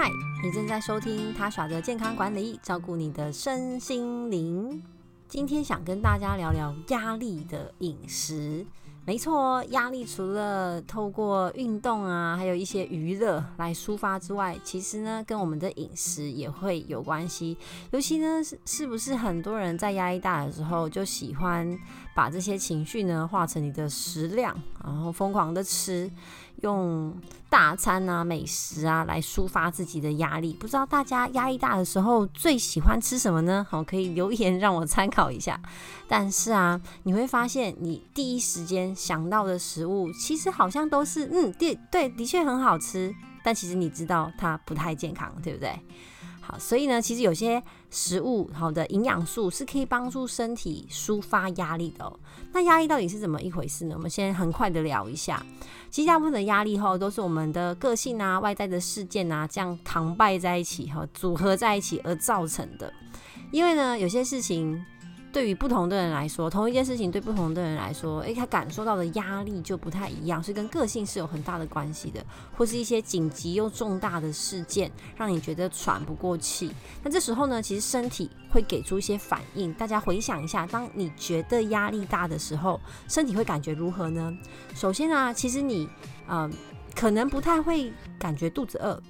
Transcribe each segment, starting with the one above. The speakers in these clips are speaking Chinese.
嗨，你正在收听他耍的健康管理，照顾你的身心灵。今天想跟大家聊聊压力的饮食。没错，压力除了透过运动啊，还有一些娱乐来抒发之外，其实呢，跟我们的饮食也会有关系。尤其呢，是是不是很多人在压力大的时候，就喜欢把这些情绪呢化成你的食量，然后疯狂的吃。用大餐啊、美食啊来抒发自己的压力，不知道大家压力大的时候最喜欢吃什么呢？好，可以留言让我参考一下。但是啊，你会发现你第一时间想到的食物，其实好像都是嗯，对对，的确很好吃，但其实你知道它不太健康，对不对？好，所以呢，其实有些食物好的营养素是可以帮助身体抒发压力的哦。那压力到底是怎么一回事呢？我们先很快的聊一下。其实大部分的压力哈，都是我们的个性啊、外在的事件啊，这样扛败在一起哈，组合在一起而造成的。因为呢，有些事情。对于不同的人来说，同一件事情对不同的人来说，诶，他感受到的压力就不太一样，所以跟个性是有很大的关系的。或是一些紧急又重大的事件，让你觉得喘不过气。那这时候呢，其实身体会给出一些反应。大家回想一下，当你觉得压力大的时候，身体会感觉如何呢？首先啊，其实你呃，可能不太会感觉肚子饿。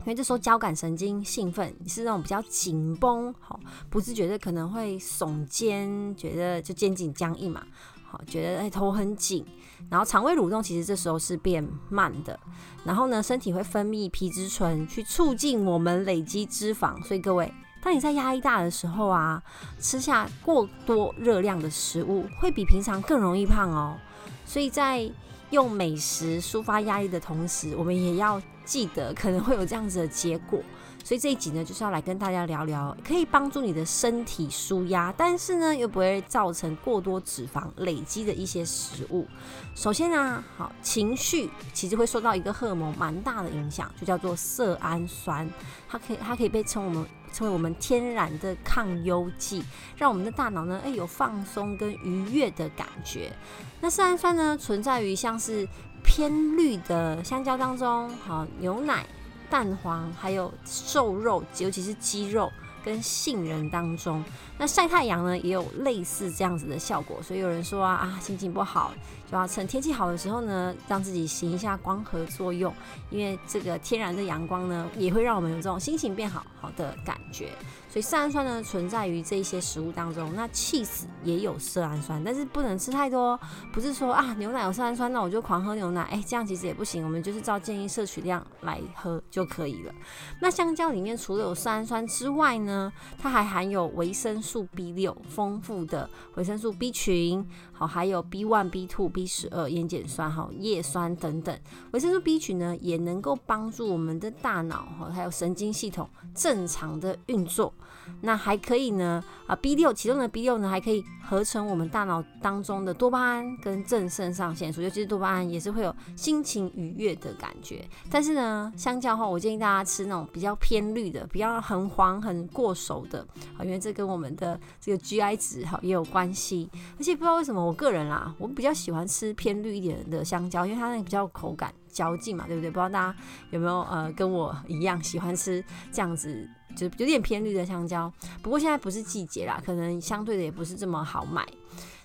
因为这时候交感神经兴奋，你是那种比较紧绷，好，不自觉的可能会耸肩，觉得就肩颈僵硬嘛，好，觉得哎头很紧，然后肠胃蠕动其实这时候是变慢的，然后呢，身体会分泌皮质醇去促进我们累积脂肪，所以各位，当你在压力大的时候啊，吃下过多热量的食物，会比平常更容易胖哦，所以在用美食抒发压力的同时，我们也要。记得可能会有这样子的结果，所以这一集呢，就是要来跟大家聊聊，可以帮助你的身体舒压，但是呢又不会造成过多脂肪累积的一些食物。首先呢，好，情绪其实会受到一个荷尔蒙蛮大的影响，就叫做色氨酸，它可以它可以被称我们称为我们天然的抗忧剂，让我们的大脑呢，哎，有放松跟愉悦的感觉。那色氨酸呢，存在于像是偏绿的香蕉当中，好，牛奶、蛋黄，还有瘦肉，尤其是鸡肉跟杏仁当中。那晒太阳呢，也有类似这样子的效果。所以有人说啊，啊，心情不好就要趁天气好的时候呢，让自己行一下光合作用，因为这个天然的阳光呢，也会让我们有这种心情变好好的感觉。所以色氨酸呢，存在于这一些食物当中。那 cheese 也有色氨酸，但是不能吃太多。不是说啊，牛奶有色氨酸，那我就狂喝牛奶。哎，这样其实也不行。我们就是照建议摄取量来喝就可以了。那香蕉里面除了有色氨酸之外呢，它还含有维生素 B 六，丰富的维生素 B 群，好，还有 B one、B two、B 十二、烟碱酸、哈叶酸等等。维生素 B 群呢，也能够帮助我们的大脑哈，还有神经系统正常的运作。那还可以呢，啊 B 六其中的 B 六呢，还可以合成我们大脑当中的多巴胺跟正肾上腺素，尤其是多巴胺也是会有心情愉悦的感觉。但是呢，相较后，我建议大家吃那种比较偏绿的，比较很黄很过熟的，啊，因为这跟我们的这个 GI 值哈也有关系。而且不知道为什么，我个人啦，我比较喜欢吃偏绿一点的香蕉，因为它那个比较口感嚼劲嘛，对不对？不知道大家有没有呃跟我一样喜欢吃这样子。就有点偏绿的香蕉，不过现在不是季节啦，可能相对的也不是这么好买。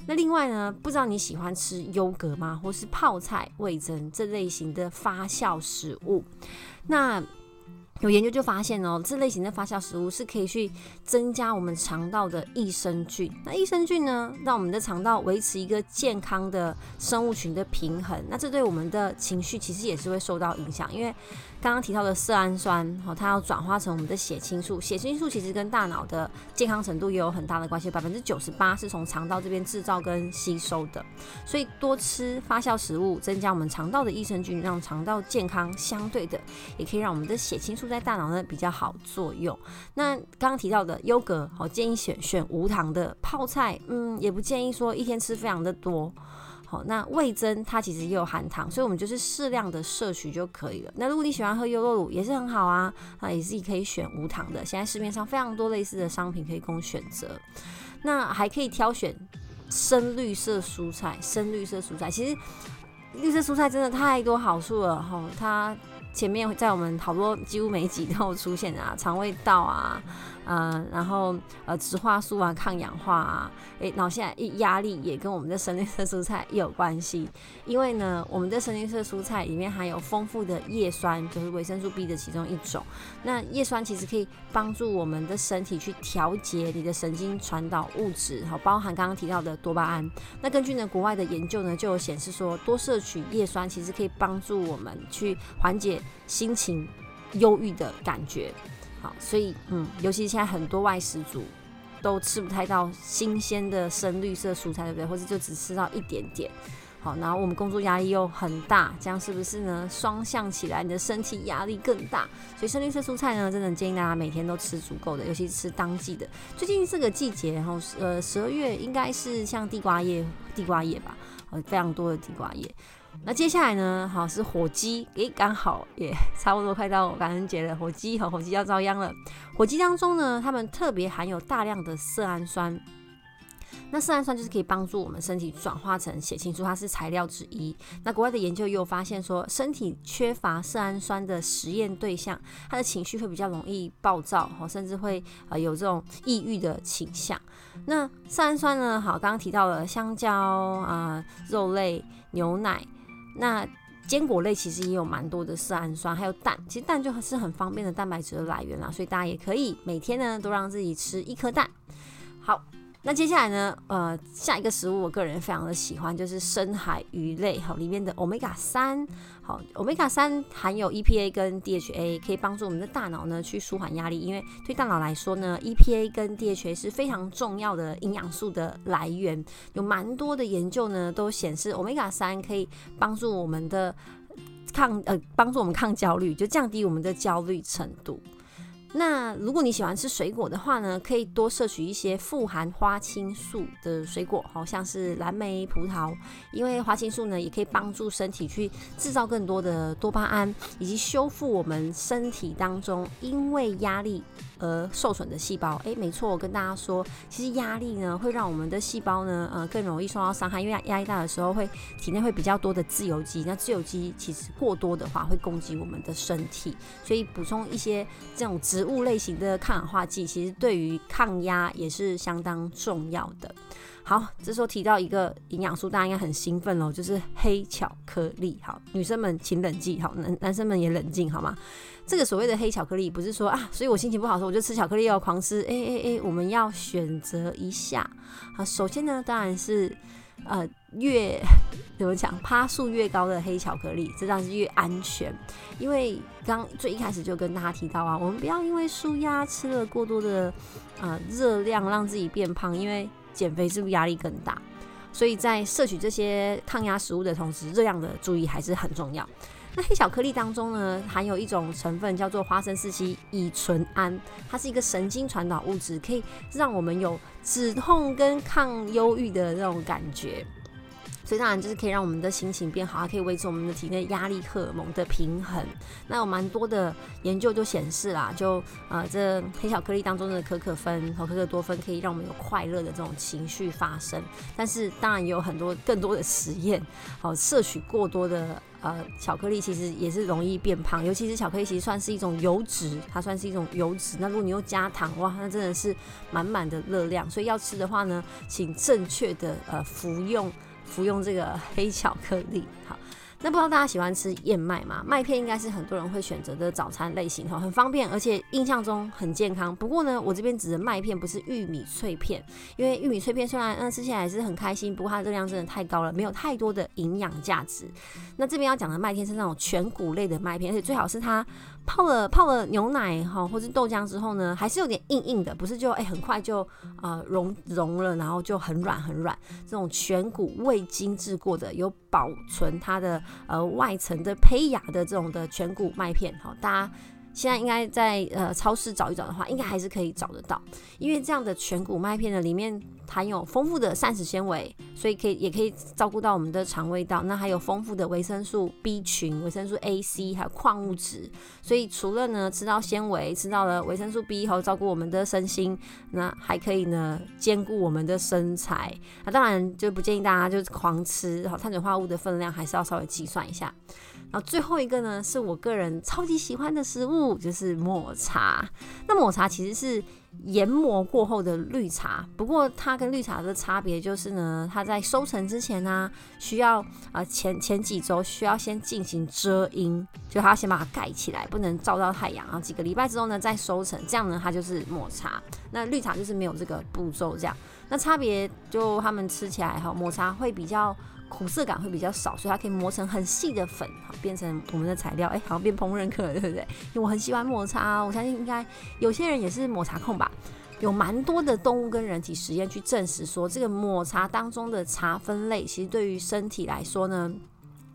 那另外呢，不知道你喜欢吃优格吗？或是泡菜、味噌这类型的发酵食物？那有研究就发现哦，这类型的发酵食物是可以去增加我们肠道的益生菌。那益生菌呢，让我们的肠道维持一个健康的生物群的平衡。那这对我们的情绪其实也是会受到影响，因为刚刚提到的色氨酸，哦，它要转化成我们的血清素。血清素其实跟大脑的健康程度也有很大的关系，百分之九十八是从肠道这边制造跟吸收的。所以多吃发酵食物，增加我们肠道的益生菌，让肠道健康。相对的，也可以让我们的血清素在大脑呢比较好作用。那刚刚提到的优格，好，建议选选无糖的泡菜，嗯，也不建议说一天吃非常的多。好，那味增它其实也有含糖，所以我们就是适量的摄取就可以了。那如果你喜欢喝优酪乳，也是很好啊，那也是可以选无糖的。现在市面上非常多类似的商品可以供选择。那还可以挑选深绿色蔬菜，深绿色蔬菜其实绿色蔬菜真的太多好处了哈，它。前面在我们好多几乎每一集都有出现啊，肠胃道啊。呃，然后呃，植化素啊，抗氧化啊，诶，然后现在一压力也跟我们的深绿色蔬菜也有关系，因为呢，我们的深绿色蔬菜里面含有丰富的叶酸，就是维生素 B 的其中一种。那叶酸其实可以帮助我们的身体去调节你的神经传导物质，好，包含刚刚提到的多巴胺。那根据呢国外的研究呢，就有显示说，多摄取叶酸其实可以帮助我们去缓解心情忧郁的感觉。好，所以嗯，尤其现在很多外食族都吃不太到新鲜的深绿色蔬菜，对不对？或者就只吃到一点点。好，然后我们工作压力又很大，这样是不是呢？双向起来，你的身体压力更大。所以深绿色蔬菜呢，真的建议大家每天都吃足够的，尤其是吃当季的。最近这个季节，然后呃十二月应该是像地瓜叶，地瓜叶吧，呃非常多的地瓜叶。那接下来呢？好，是火鸡，诶，刚好也 差不多快到感恩节了，火鸡和火鸡要遭殃了。火鸡当中呢，它们特别含有大量的色胺酸。那色胺酸就是可以帮助我们身体转化成血清素，它是材料之一。那国外的研究又发现说，身体缺乏色胺酸的实验对象，他的情绪会比较容易暴躁，甚至会呃有这种抑郁的倾向。那色胺酸呢？好，刚刚提到了香蕉啊、肉类、牛奶。那坚果类其实也有蛮多的色氨酸，还有蛋，其实蛋就是很方便的蛋白质的来源啦，所以大家也可以每天呢都让自己吃一颗蛋。好，那接下来呢，呃，下一个食物我个人非常的喜欢，就是深海鱼类，好，里面的欧米伽三。好，欧米伽三含有 EPA 跟 DHA，可以帮助我们的大脑呢去舒缓压力。因为对大脑来说呢，EPA 跟 DHA 是非常重要的营养素的来源。有蛮多的研究呢都显示，欧米伽三可以帮助我们的抗呃帮助我们抗焦虑，就降低我们的焦虑程度。那如果你喜欢吃水果的话呢，可以多摄取一些富含花青素的水果，好像是蓝莓、葡萄，因为花青素呢也可以帮助身体去制造更多的多巴胺，以及修复我们身体当中因为压力而受损的细胞。诶，没错，我跟大家说，其实压力呢会让我们的细胞呢呃更容易受到伤害，因为压力大的时候会体内会比较多的自由基，那自由基其实过多的话会攻击我们的身体，所以补充一些这种植物类型的抗氧化剂，其实对于抗压也是相当重要的。好，这时候提到一个营养素，大家应该很兴奋哦，就是黑巧克力。好，女生们请冷静，好，男男生们也冷静好吗？这个所谓的黑巧克力，不是说啊，所以我心情不好的时候我就吃巧克力要狂吃。哎哎哎，我们要选择一下。好，首先呢，当然是。呃，越怎么讲，趴数越高的黑巧克力，这当然是越安全。因为刚最一开始就跟大家提到啊，我们不要因为舒压吃了过多的呃热量，让自己变胖，因为减肥是不是压力更大？所以在摄取这些抗压食物的同时，热量的注意还是很重要。那黑巧克力当中呢，含有一种成分叫做花生四烯乙醇胺，它是一个神经传导物质，可以让我们有止痛跟抗忧郁的那种感觉。所以当然就是可以让我们的心情变好，还可以维持我们的体内压力荷尔蒙的平衡。那有蛮多的研究就显示啦，就呃这黑巧克力当中的可可酚和可可多酚可以让我们有快乐的这种情绪发生。但是当然也有很多更多的实验，好摄取过多的呃巧克力其实也是容易变胖，尤其是巧克力其实算是一种油脂，它算是一种油脂。那如果你又加糖，哇，那真的是满满的热量。所以要吃的话呢，请正确的呃服用。服用这个黑巧克力，好，那不知道大家喜欢吃燕麦吗？麦片应该是很多人会选择的早餐类型，哈，很方便，而且印象中很健康。不过呢，我这边指的麦片不是玉米脆片，因为玉米脆片虽然嗯吃起来还是很开心，不过它热量真的太高了，没有太多的营养价值。那这边要讲的麦片是那种全谷类的麦片，而且最好是它。泡了泡了牛奶哈，或是豆浆之后呢，还是有点硬硬的，不是就哎、很快就呃融融了，然后就很软很软。这种全谷未精制过的，有保存它的呃外层的胚芽的这种的全谷麦片，好，大家。现在应该在呃超市找一找的话，应该还是可以找得到，因为这样的全谷麦片呢，里面含有丰富的膳食纤维，所以可以也可以照顾到我们的肠胃道。那还有丰富的维生素 B 群、维生素 A、C，还有矿物质。所以除了呢吃到纤维，吃到了维生素 B 后照顾我们的身心，那还可以呢兼顾我们的身材。那当然就不建议大家就是狂吃，好，碳水化合物的分量还是要稍微计算一下。然后最后一个呢，是我个人超级喜欢的食物，就是抹茶。那抹茶其实是研磨过后的绿茶，不过它跟绿茶的差别就是呢，它在收成之前呢、需要啊、前前几周需要先进行遮阴，就它先把它盖起来，不能照到太阳，然后几个礼拜之后呢再收成，这样呢它就是抹茶。那绿茶就是没有这个步骤，这样。那差别就他们吃起来哈，抹茶会比较。苦涩感会比较少，所以它可以磨成很细的粉，好变成我们的材料。哎、好像变烹饪课了，对不对？因为我很喜欢抹茶，我相信应该有些人也是抹茶控吧。有蛮多的动物跟人体实验去证实说，这个抹茶当中的茶分类，其实对于身体来说呢。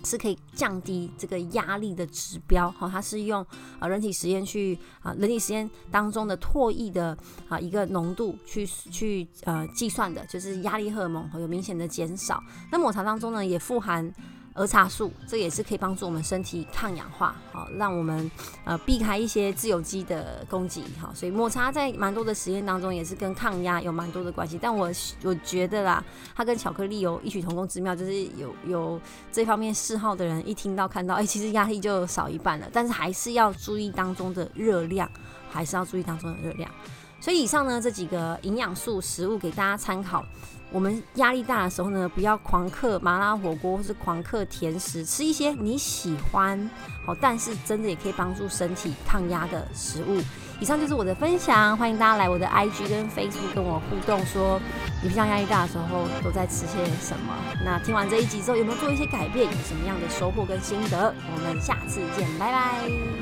是可以降低这个压力的指标，哈，它是用啊人体实验去啊人体实验当中的唾液的啊一个浓度去去呃计算的，就是压力荷尔蒙有明显的减少。那抹茶当中呢也富含。儿茶素，这也是可以帮助我们身体抗氧化，好，让我们呃避开一些自由基的攻击，好，所以抹茶在蛮多的实验当中也是跟抗压有蛮多的关系。但我我觉得啦，它跟巧克力有异曲同工之妙，就是有有这方面嗜好的人一听到看到，哎、其实压力就少一半了。但是还是要注意当中的热量，还是要注意当中的热量。所以以上呢这几个营养素食物给大家参考。我们压力大的时候呢，不要狂嗑麻辣火锅或是狂嗑甜食，吃一些你喜欢好，但是真的也可以帮助身体抗压的食物。以上就是我的分享，欢迎大家来我的 IG 跟 Facebook 跟我互动，说你平常压力大的时候都在吃些什么？那听完这一集之后，有没有做一些改变？有什么样的收获跟心得？我们下次见，拜拜。